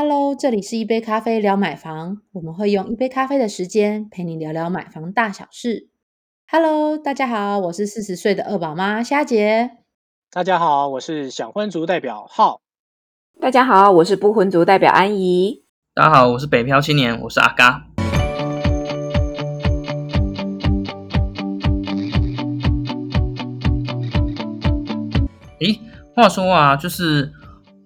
Hello，这里是一杯咖啡聊买房，我们会用一杯咖啡的时间陪你聊聊买房大小事。Hello，大家好，我是四十岁的二宝妈虾姐。大家好，我是想婚族代表浩。大家好，我是不婚族代表安怡。大家好，我是北漂青年，我是阿嘎。诶，话说啊，就是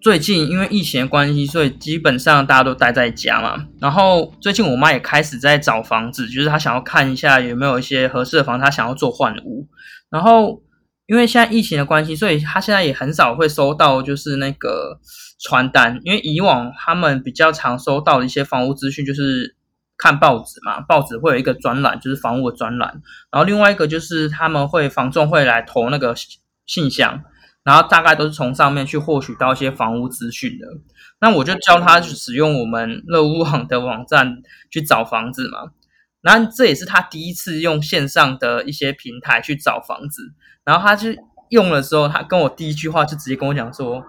最近因为疫情的关系，所以基本上大家都待在家嘛。然后最近我妈也开始在找房子，就是她想要看一下有没有一些合适的房，她想要做换屋。然后因为现在疫情的关系，所以她现在也很少会收到就是那个传单，因为以往他们比较常收到的一些房屋资讯就是看报纸嘛，报纸会有一个专栏，就是房屋的专栏。然后另外一个就是他们会房仲会来投那个信箱。然后大概都是从上面去获取到一些房屋资讯的，那我就教他去使用我们乐屋网的网站去找房子嘛。然后这也是他第一次用线上的一些平台去找房子。然后他去用的时候，他跟我第一句话就直接跟我讲说：“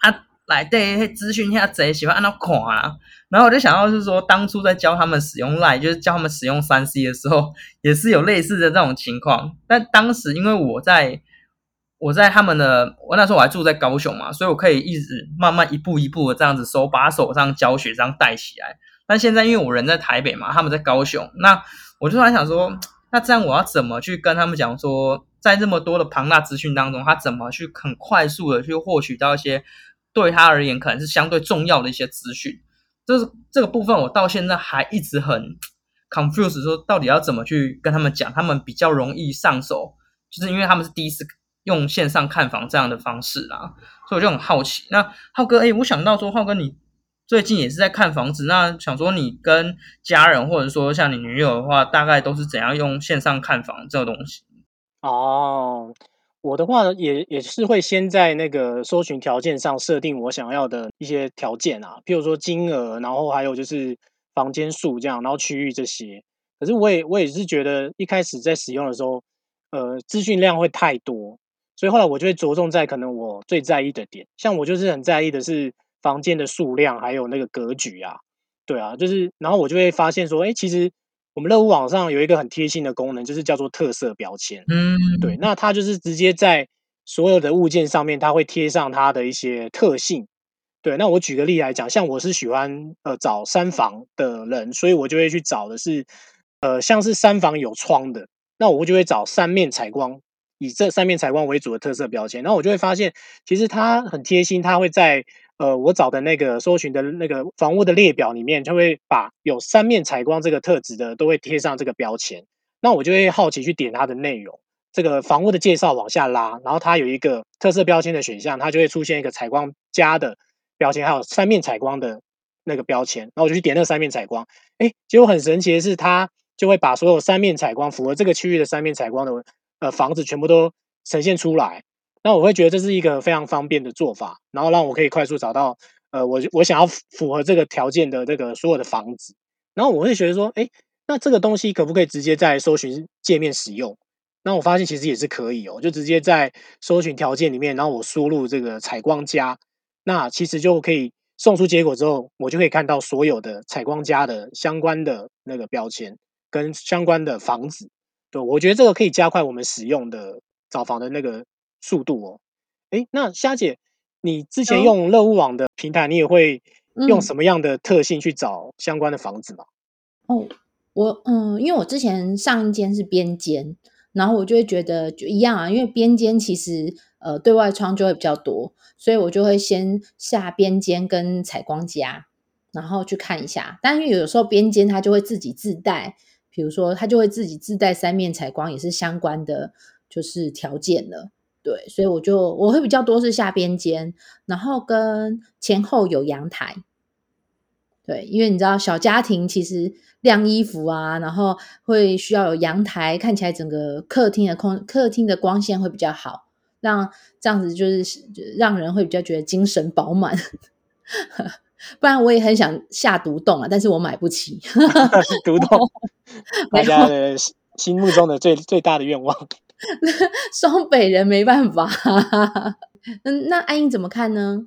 啊，来对资讯下贼喜欢按照款啊。”然后我就想到是说，当初在教他们使用 Line，就是教他们使用三 C 的时候，也是有类似的这种情况。但当时因为我在。我在他们的，我那时候我还住在高雄嘛，所以我可以一直慢慢一步一步的这样子手把手上教学，这样带起来。但现在因为我人在台北嘛，他们在高雄，那我就突然想说，那这样我要怎么去跟他们讲说，在这么多的庞大资讯当中，他怎么去很快速的去获取到一些对他而言可能是相对重要的一些资讯？就是这个部分，我到现在还一直很 confused，说到底要怎么去跟他们讲，他们比较容易上手，就是因为他们是第一次。用线上看房这样的方式啦，所以我就很好奇。那浩哥，哎，我想到说，浩哥你最近也是在看房子，那想说你跟家人或者说像你女友的话，大概都是怎样用线上看房这个东西？哦，我的话也也是会先在那个搜寻条件上设定我想要的一些条件啊，譬如说金额，然后还有就是房间数这样，然后区域这些。可是我也我也是觉得一开始在使用的时候，呃，资讯量会太多。所以后来我就会着重在可能我最在意的点，像我就是很在意的是房间的数量，还有那个格局啊，对啊，就是然后我就会发现说，哎，其实我们乐屋网上有一个很贴心的功能，就是叫做特色标签，嗯，对，那它就是直接在所有的物件上面，它会贴上它的一些特性，对，那我举个例来讲，像我是喜欢呃找三房的人，所以我就会去找的是呃像是三房有窗的，那我就会找三面采光。以这三面采光为主的特色标签，然后我就会发现，其实它很贴心，它会在呃我找的那个搜寻的那个房屋的列表里面，就会把有三面采光这个特质的都会贴上这个标签。那我就会好奇去点它的内容，这个房屋的介绍往下拉，然后它有一个特色标签的选项，它就会出现一个采光加的标签，还有三面采光的那个标签。然后我就去点那三面采光，哎，结果很神奇的是，它就会把所有三面采光符合这个区域的三面采光的。呃，房子全部都呈现出来，那我会觉得这是一个非常方便的做法，然后让我可以快速找到呃，我我想要符合这个条件的这个所有的房子，然后我会觉得说，哎，那这个东西可不可以直接在搜寻界面使用？那我发现其实也是可以哦，就直接在搜寻条件里面，然后我输入这个采光家，那其实就可以送出结果之后，我就可以看到所有的采光家的相关的那个标签跟相关的房子。对，我觉得这个可以加快我们使用的找房的那个速度哦。哎，那虾姐，你之前用乐屋网的平台，你也会用什么样的特性去找相关的房子吗？哦，我嗯，因为我之前上一间是边间，然后我就会觉得就一样啊，因为边间其实呃对外窗就会比较多，所以我就会先下边间跟采光家，然后去看一下。但因为有时候边间它就会自己自带。比如说，它就会自己自带三面采光，也是相关的，就是条件了。对，所以我就我会比较多是下边间，然后跟前后有阳台。对，因为你知道小家庭其实晾衣服啊，然后会需要有阳台，看起来整个客厅的空客厅的光线会比较好，让这样子就是让人会比较觉得精神饱满。不然我也很想下独栋啊，但是我买不起独栋。大家的心目中的最最大的愿望，双北人没办法。嗯，那安英怎么看呢？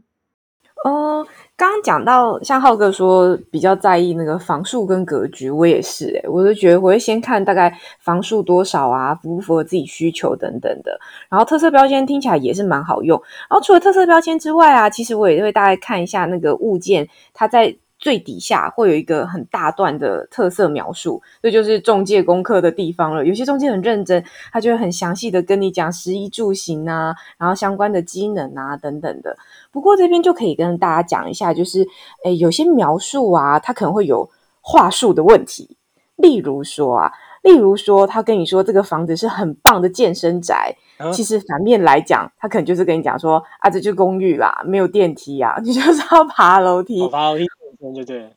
哦，刚讲到像浩哥说比较在意那个房数跟格局，我也是诶，我就觉得我会先看大概房数多少啊，符不符合自己需求等等的。然后特色标签听起来也是蛮好用。然后除了特色标签之外啊，其实我也会大概看一下那个物件，它在。最底下会有一个很大段的特色描述，这就是中介功课的地方了。有些中介很认真，他就会很详细的跟你讲食衣住行啊，然后相关的机能啊等等的。不过这边就可以跟大家讲一下，就是诶有些描述啊，它可能会有话术的问题。例如说啊，例如说他跟你说这个房子是很棒的健身宅，其实反面来讲，他可能就是跟你讲说啊，这就公寓啦，没有电梯啊，你就是要爬楼梯。爬楼梯。对对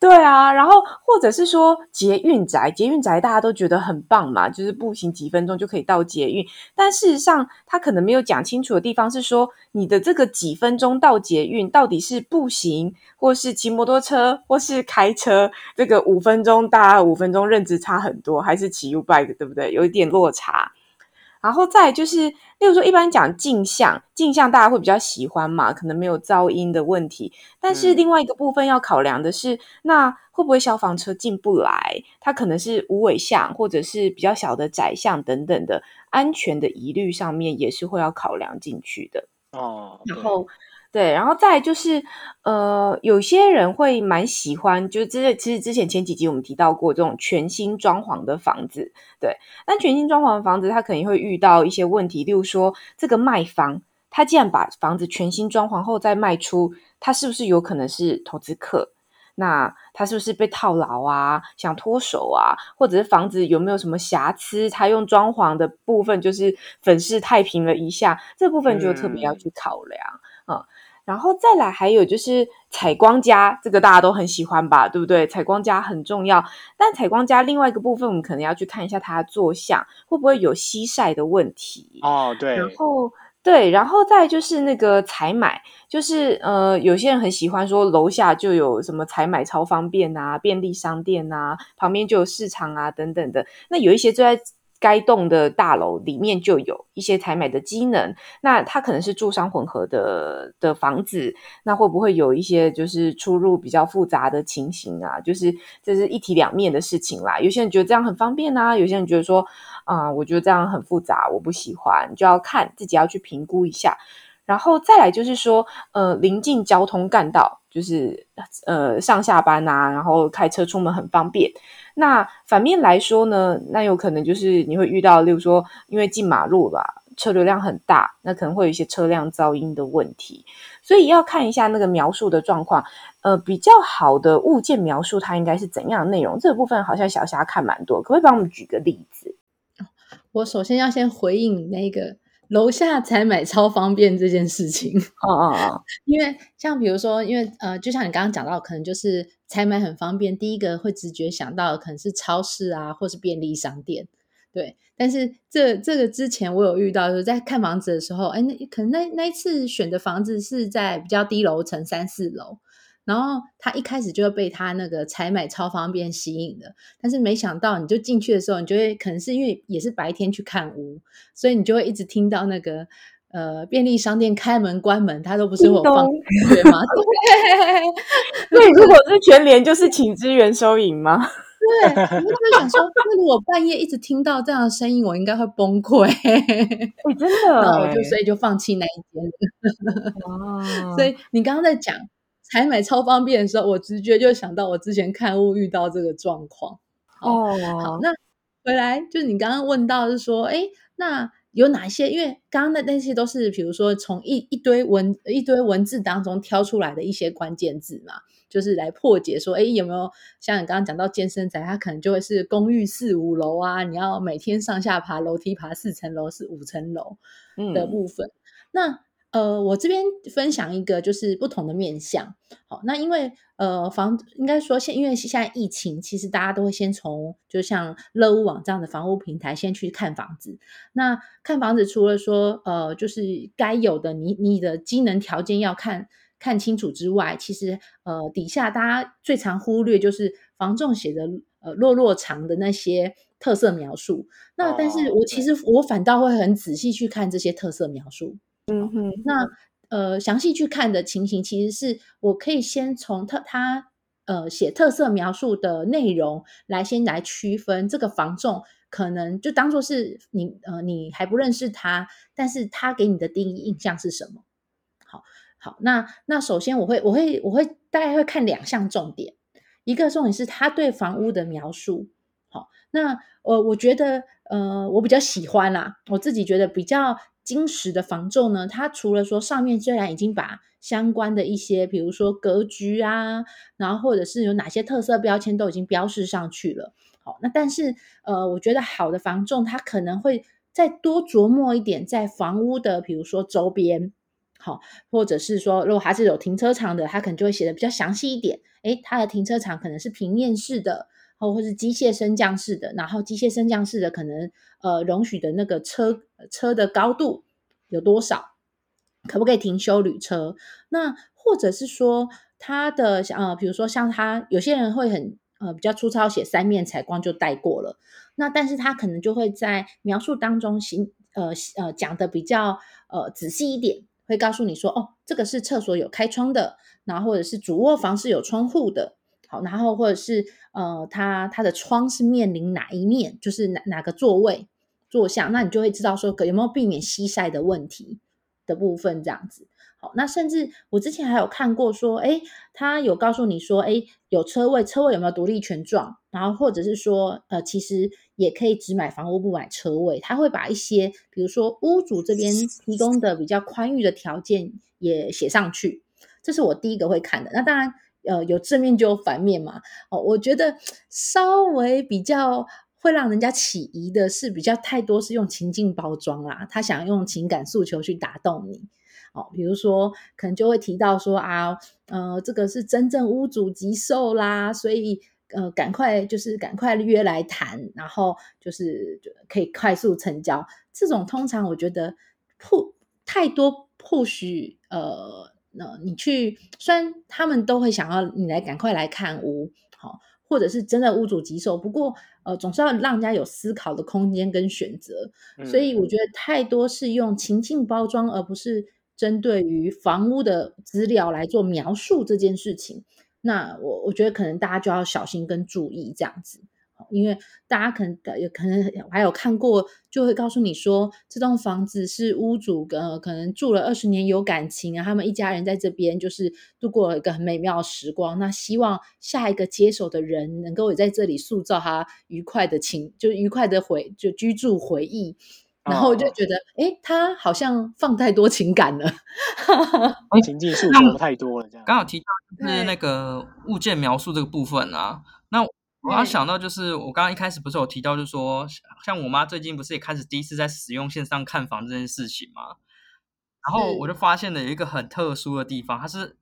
对啊，然后或者是说捷运宅，捷运宅大家都觉得很棒嘛，就是步行几分钟就可以到捷运。但事实上，他可能没有讲清楚的地方是说，你的这个几分钟到捷运到底是步行，或是骑摩托车，或是开车？这个五分钟，大家五分钟认知差很多，还是骑 U bike 对不对？有一点落差。然后再就是，例如说，一般讲镜像，镜像大家会比较喜欢嘛，可能没有噪音的问题。但是另外一个部分要考量的是，那会不会消防车进不来？它可能是无尾巷，或者是比较小的窄巷等等的安全的疑虑上面，也是会要考量进去的。哦，然后。对，然后再就是，呃，有些人会蛮喜欢，就是这其实之前前几集我们提到过这种全新装潢的房子，对。但全新装潢的房子，它肯定会遇到一些问题，例如说，这个卖方他既然把房子全新装潢后再卖出，他是不是有可能是投资客？那他是不是被套牢啊？想脱手啊？或者是房子有没有什么瑕疵？他用装潢的部分就是粉饰太平了一下，这部分就特别要去考量啊。然后再来，还有就是采光家，这个大家都很喜欢吧，对不对？采光家很重要，但采光家另外一个部分，我们可能要去看一下它的坐向会不会有西晒的问题哦。对，然后对，然后再就是那个采买，就是呃，有些人很喜欢说楼下就有什么采买超方便啊，便利商店啊，旁边就有市场啊等等的，那有一些就在。该栋的大楼里面就有一些采买的机能，那它可能是住商混合的的房子，那会不会有一些就是出入比较复杂的情形啊？就是这是一体两面的事情啦。有些人觉得这样很方便啊，有些人觉得说啊，我觉得这样很复杂，我不喜欢，就要看自己要去评估一下。然后再来就是说，呃，临近交通干道，就是呃上下班啊，然后开车出门很方便。那反面来说呢，那有可能就是你会遇到，例如说，因为进马路啦，车流量很大，那可能会有一些车辆噪音的问题，所以要看一下那个描述的状况。呃，比较好的物件描述，它应该是怎样的内容？这个部分好像小霞看蛮多，可不可以帮我们举个例子？我首先要先回应你那个。楼下采买超方便这件事情，哦哦哦，因为像比如说，因为呃，就像你刚刚讲到，可能就是采买很方便，第一个会直觉想到的可能是超市啊，或是便利商店，对。但是这这个之前我有遇到，就是在看房子的时候，哎，那可能那那一次选的房子是在比较低楼层三四楼。然后他一开始就会被他那个采买超方便吸引的，但是没想到你就进去的时候，你就会可能是因为也是白天去看屋，所以你就会一直听到那个呃便利商店开门关门，他都不是我放对吗？对，如果是全联，就是请支援收银吗？对，我就想说，那如果半夜一直听到这样的声音，我应该会崩溃。哎，真的，然后我就所以就放弃那一间。哦，所以你刚刚在讲。采买超方便的时候，我直觉就想到我之前看物遇到这个状况。哦，好，那回来就是你刚刚问到是说，哎，那有哪些？因为刚刚的那些都是，比如说从一一堆文一堆文字当中挑出来的一些关键字嘛，就是来破解说，哎，有没有像你刚刚讲到健身宅，它可能就会是公寓四五楼啊，你要每天上下爬楼梯爬四层楼是五层楼的部分，那。呃，我这边分享一个就是不同的面向。好，那因为呃房应该说现因为现在疫情，其实大家都会先从就像乐屋网这样的房屋平台先去看房子。那看房子除了说呃就是该有的你你的机能条件要看看清楚之外，其实呃底下大家最常忽略就是房仲写的呃落落长的那些特色描述。那但是我其实我反倒会很仔细去看这些特色描述。嗯哼，那呃详细去看的情形，其实是我可以先从特他呃写特色描述的内容来先来区分这个房仲。可能就当做是你呃，你还不认识他，但是他给你的第一印象是什么？好，好，那那首先我会我会我会大概会看两项重点，一个重点是他对房屋的描述。好，那我我觉得呃，我比较喜欢啦，我自己觉得比较金石的房仲呢，它除了说上面虽然已经把相关的一些，比如说格局啊，然后或者是有哪些特色标签都已经标示上去了。好，那但是呃，我觉得好的房仲他可能会再多琢磨一点，在房屋的比如说周边，好，或者是说如果还是有停车场的，他可能就会写的比较详细一点。诶，它的停车场可能是平面式的，或或是机械升降式的，然后机械升降式的可能呃容许的那个车车的高度有多少，可不可以停修旅车？那或者是说他的呃，比如说像他有些人会很。呃，比较粗糙，写三面采光就带过了。那但是他可能就会在描述当中，行呃呃讲的比较呃仔细一点，会告诉你说，哦，这个是厕所有开窗的，然后或者是主卧房是有窗户的，然后或者是呃，它它的窗是面临哪一面，就是哪哪个座位坐向，那你就会知道说有没有避免西晒的问题的部分，这样子。好那甚至我之前还有看过说，哎，他有告诉你说，哎，有车位，车位有没有独立权状？然后或者是说，呃，其实也可以只买房屋不买车位。他会把一些，比如说屋主这边提供的比较宽裕的条件也写上去。这是我第一个会看的。那当然，呃，有正面就有反面嘛。哦，我觉得稍微比较会让人家起疑的是，比较太多是用情境包装啦，他想用情感诉求去打动你。哦，比如说，可能就会提到说啊，呃，这个是真正屋主急售啦，所以呃，赶快就是赶快约来谈，然后就是可以快速成交。这种通常我觉得铺太多铺许，呃，那你去虽然他们都会想要你来赶快来看屋，好，或者是真的屋主急售，不过呃，总是要让人家有思考的空间跟选择。所以我觉得太多是用情境包装，而不是。针对于房屋的资料来做描述这件事情，那我我觉得可能大家就要小心跟注意这样子，因为大家可能有可能还有看过，就会告诉你说这栋房子是屋主呃可能住了二十年有感情啊，他们一家人在这边就是度过了一个很美妙的时光，那希望下一个接手的人能够也在这里塑造他愉快的情，就愉快的回就居住回忆。然后我就觉得，哎，他好像放太多情感了，情境诉求太多了，这样。刚好提到是那个物件描述这个部分啊，那我要想到就是，我刚刚一开始不是有提到，就是说，像我妈最近不是也开始第一次在使用线上看房这件事情嘛，然后我就发现了有一个很特殊的地方，它是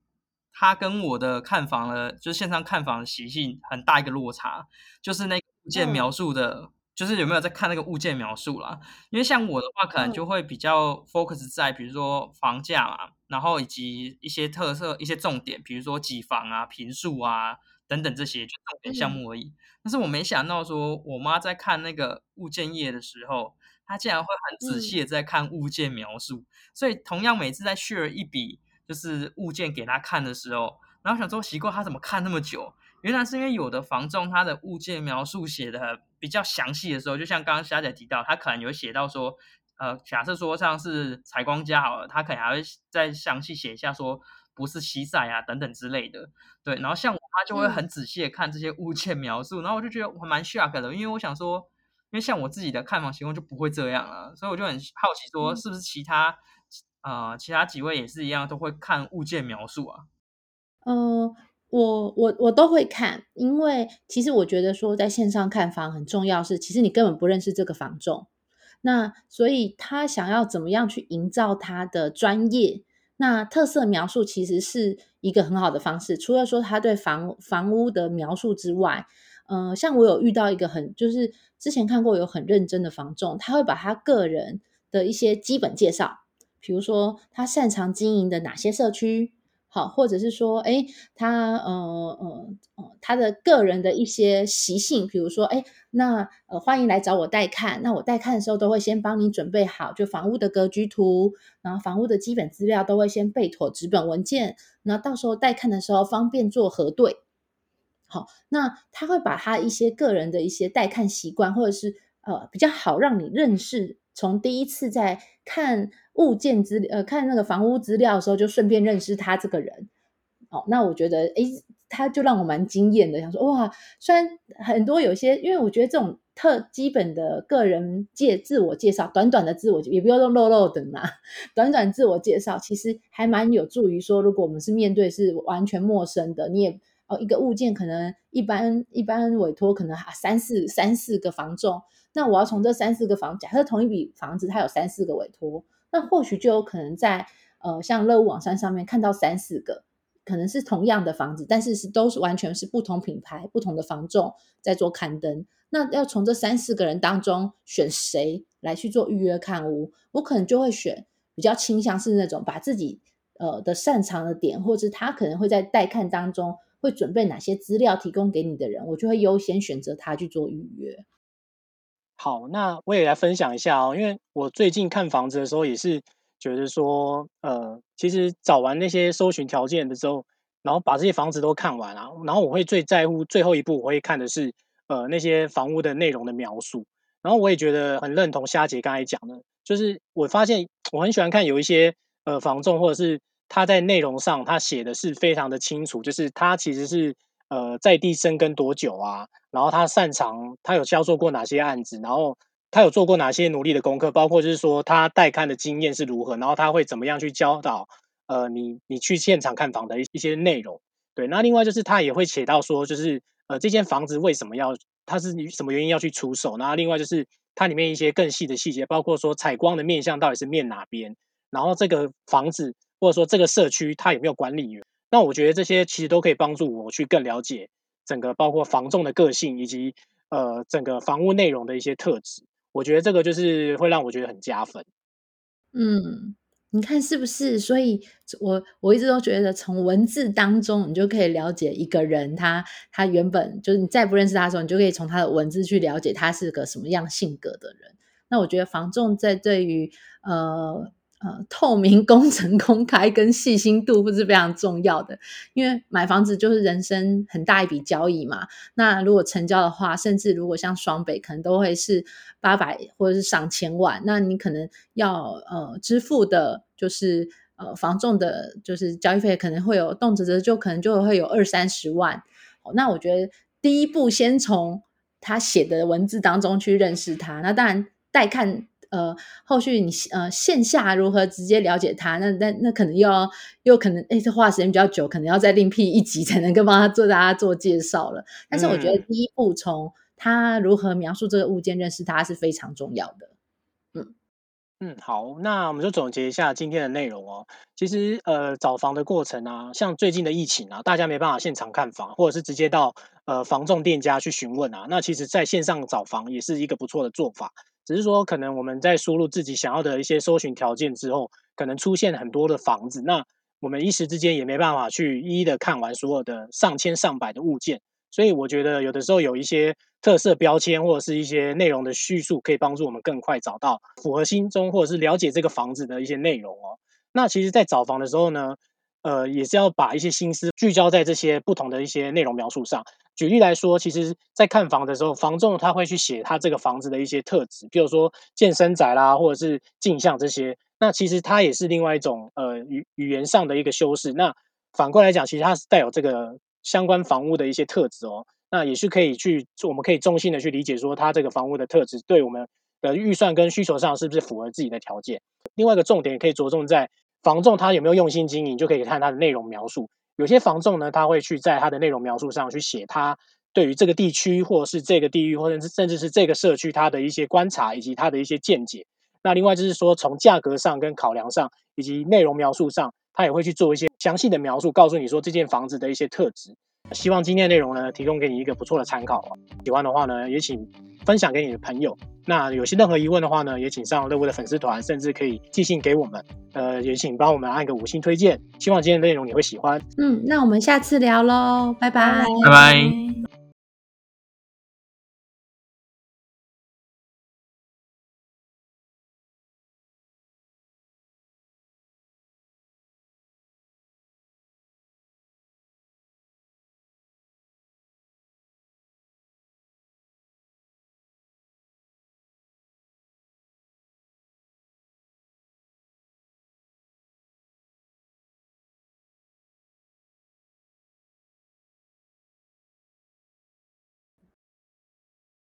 它跟我的看房的，就是线上看房的习性很大一个落差，就是那个物件描述的。就是有没有在看那个物件描述啦？因为像我的话，可能就会比较 focus 在比如说房价嘛，然后以及一些特色、一些重点，比如说几房啊、平数啊等等这些，就重点项目而已。但是我没想到说，我妈在看那个物件页的时候，她竟然会很仔细的在看物件描述。所以同样每次在 share 一笔就是物件给她看的时候，然后想说奇怪，她怎么看那么久？原来是因为有的房仲他的物件描述写的比较详细的时候，就像刚刚霞姐提到，他可能有写到说，呃，假设说像是采光家好了，他可能还会再详细写一下说不是西晒啊等等之类的。对，然后像我妈就会很仔细的看这些物件描述，然后我就觉得我蛮 shock 的，因为我想说，因为像我自己的看房情况就不会这样啊，所以我就很好奇说，是不是其他呃其他几位也是一样都会看物件描述啊？嗯。我我我都会看，因为其实我觉得说在线上看房很重要，是其实你根本不认识这个房仲，那所以他想要怎么样去营造他的专业，那特色描述其实是一个很好的方式。除了说他对房房屋的描述之外，嗯，像我有遇到一个很就是之前看过有很认真的房仲，他会把他个人的一些基本介绍，比如说他擅长经营的哪些社区。好，或者是说，哎，他呃呃呃，他的个人的一些习性，比如说，哎，那呃，欢迎来找我带看。那我带看的时候，都会先帮你准备好，就房屋的格局图，然后房屋的基本资料都会先备妥纸本文件，那到时候带看的时候方便做核对。好，那他会把他一些个人的一些带看习惯，或者是呃比较好让你认识，从第一次在看物件资呃看那个房屋资料的时候，就顺便认识他这个人。哦，那我觉得，哎，他就让我蛮惊艳的，想说，哇，虽然很多有些，因为我觉得这种特基本的个人介自我介绍，短短的自我也不要用漏漏等嘛，短短自我介绍，其实还蛮有助于说，如果我们是面对是完全陌生的，你也哦一个物件可能一般一般委托可能三四三四个房仲，那我要从这三四个房，假设同一笔房子它有三四个委托，那或许就有可能在呃像乐屋网站上面看到三四个。可能是同样的房子，但是是都是完全是不同品牌、不同的房仲在做刊登。那要从这三四个人当中选谁来去做预约看屋，我可能就会选比较倾向是那种把自己呃的擅长的点，或者他可能会在带看当中会准备哪些资料提供给你的人，我就会优先选择他去做预约。好，那我也来分享一下哦，因为我最近看房子的时候也是。觉得说，呃，其实找完那些搜寻条件的时候，然后把这些房子都看完了，然后我会最在乎最后一步，我会看的是，呃，那些房屋的内容的描述。然后我也觉得很认同虾姐刚才讲的，就是我发现我很喜欢看有一些呃房仲，或者是他在内容上他写的是非常的清楚，就是他其实是呃在地生根多久啊，然后他擅长他有销售过哪些案子，然后。他有做过哪些努力的功课？包括就是说他带看的经验是如何，然后他会怎么样去教导呃你你去现场看房的一一些内容。对，那另外就是他也会写到说，就是呃这间房子为什么要，他是什么原因要去出手？然后另外就是它里面一些更细的细节，包括说采光的面向到底是面哪边，然后这个房子或者说这个社区它有没有管理员？那我觉得这些其实都可以帮助我去更了解整个包括房仲的个性以及呃整个房屋内容的一些特质。我觉得这个就是会让我觉得很加分。嗯，你看是不是？所以，我我一直都觉得，从文字当中，你就可以了解一个人，他他原本就是你再不认识他的时候，你就可以从他的文字去了解他是个什么样性格的人。那我觉得房仲在对于呃。呃，透明、工程、公开跟细心度不是非常重要的，因为买房子就是人生很大一笔交易嘛。那如果成交的话，甚至如果像双北，可能都会是八百或者是上千万。那你可能要呃支付的，就是呃房仲的，就是交易费，可能会有动辄就可能就会有二三十万。那我觉得第一步先从他写的文字当中去认识他。那当然带看。呃，后续你呃线下如何直接了解他？那那那可能又要又可能哎，这花时间比较久，可能要再另辟一集才能够帮他做大家做介绍了。但是我觉得第一步从他如何描述这个物件，认识他是非常重要的。嗯嗯，好，那我们就总结一下今天的内容哦。其实呃，找房的过程啊，像最近的疫情啊，大家没办法现场看房，或者是直接到呃房仲店家去询问啊，那其实在线上找房也是一个不错的做法。只是说，可能我们在输入自己想要的一些搜寻条件之后，可能出现很多的房子，那我们一时之间也没办法去一一的看完所有的上千上百的物件。所以我觉得有的时候有一些特色标签或者是一些内容的叙述，可以帮助我们更快找到符合心中或者是了解这个房子的一些内容哦。那其实，在找房的时候呢，呃，也是要把一些心思聚焦在这些不同的一些内容描述上。举例来说，其实，在看房的时候，房仲他会去写他这个房子的一些特质，比如说健身宅啦，或者是镜像这些。那其实它也是另外一种呃语语言上的一个修饰。那反过来讲，其实它是带有这个相关房屋的一些特质哦。那也是可以去，我们可以中性的去理解说，它这个房屋的特质对我们的预算跟需求上是不是符合自己的条件。另外一个重点可以着重在房仲他有没有用心经营，就可以看他的内容描述。有些房仲呢，他会去在他的内容描述上去写他对于这个地区，或者是这个地域，或者是甚至是这个社区他的一些观察以及他的一些见解。那另外就是说，从价格上跟考量上，以及内容描述上，他也会去做一些详细的描述，告诉你说这件房子的一些特质。希望今天的内容呢，提供给你一个不错的参考。喜欢的话呢，也请分享给你的朋友。那有些任何疑问的话呢，也请上乐屋的粉丝团，甚至可以寄信给我们。呃，也请帮我们按个五星推荐。希望今天的内容你会喜欢。嗯，那我们下次聊喽，拜拜。拜拜。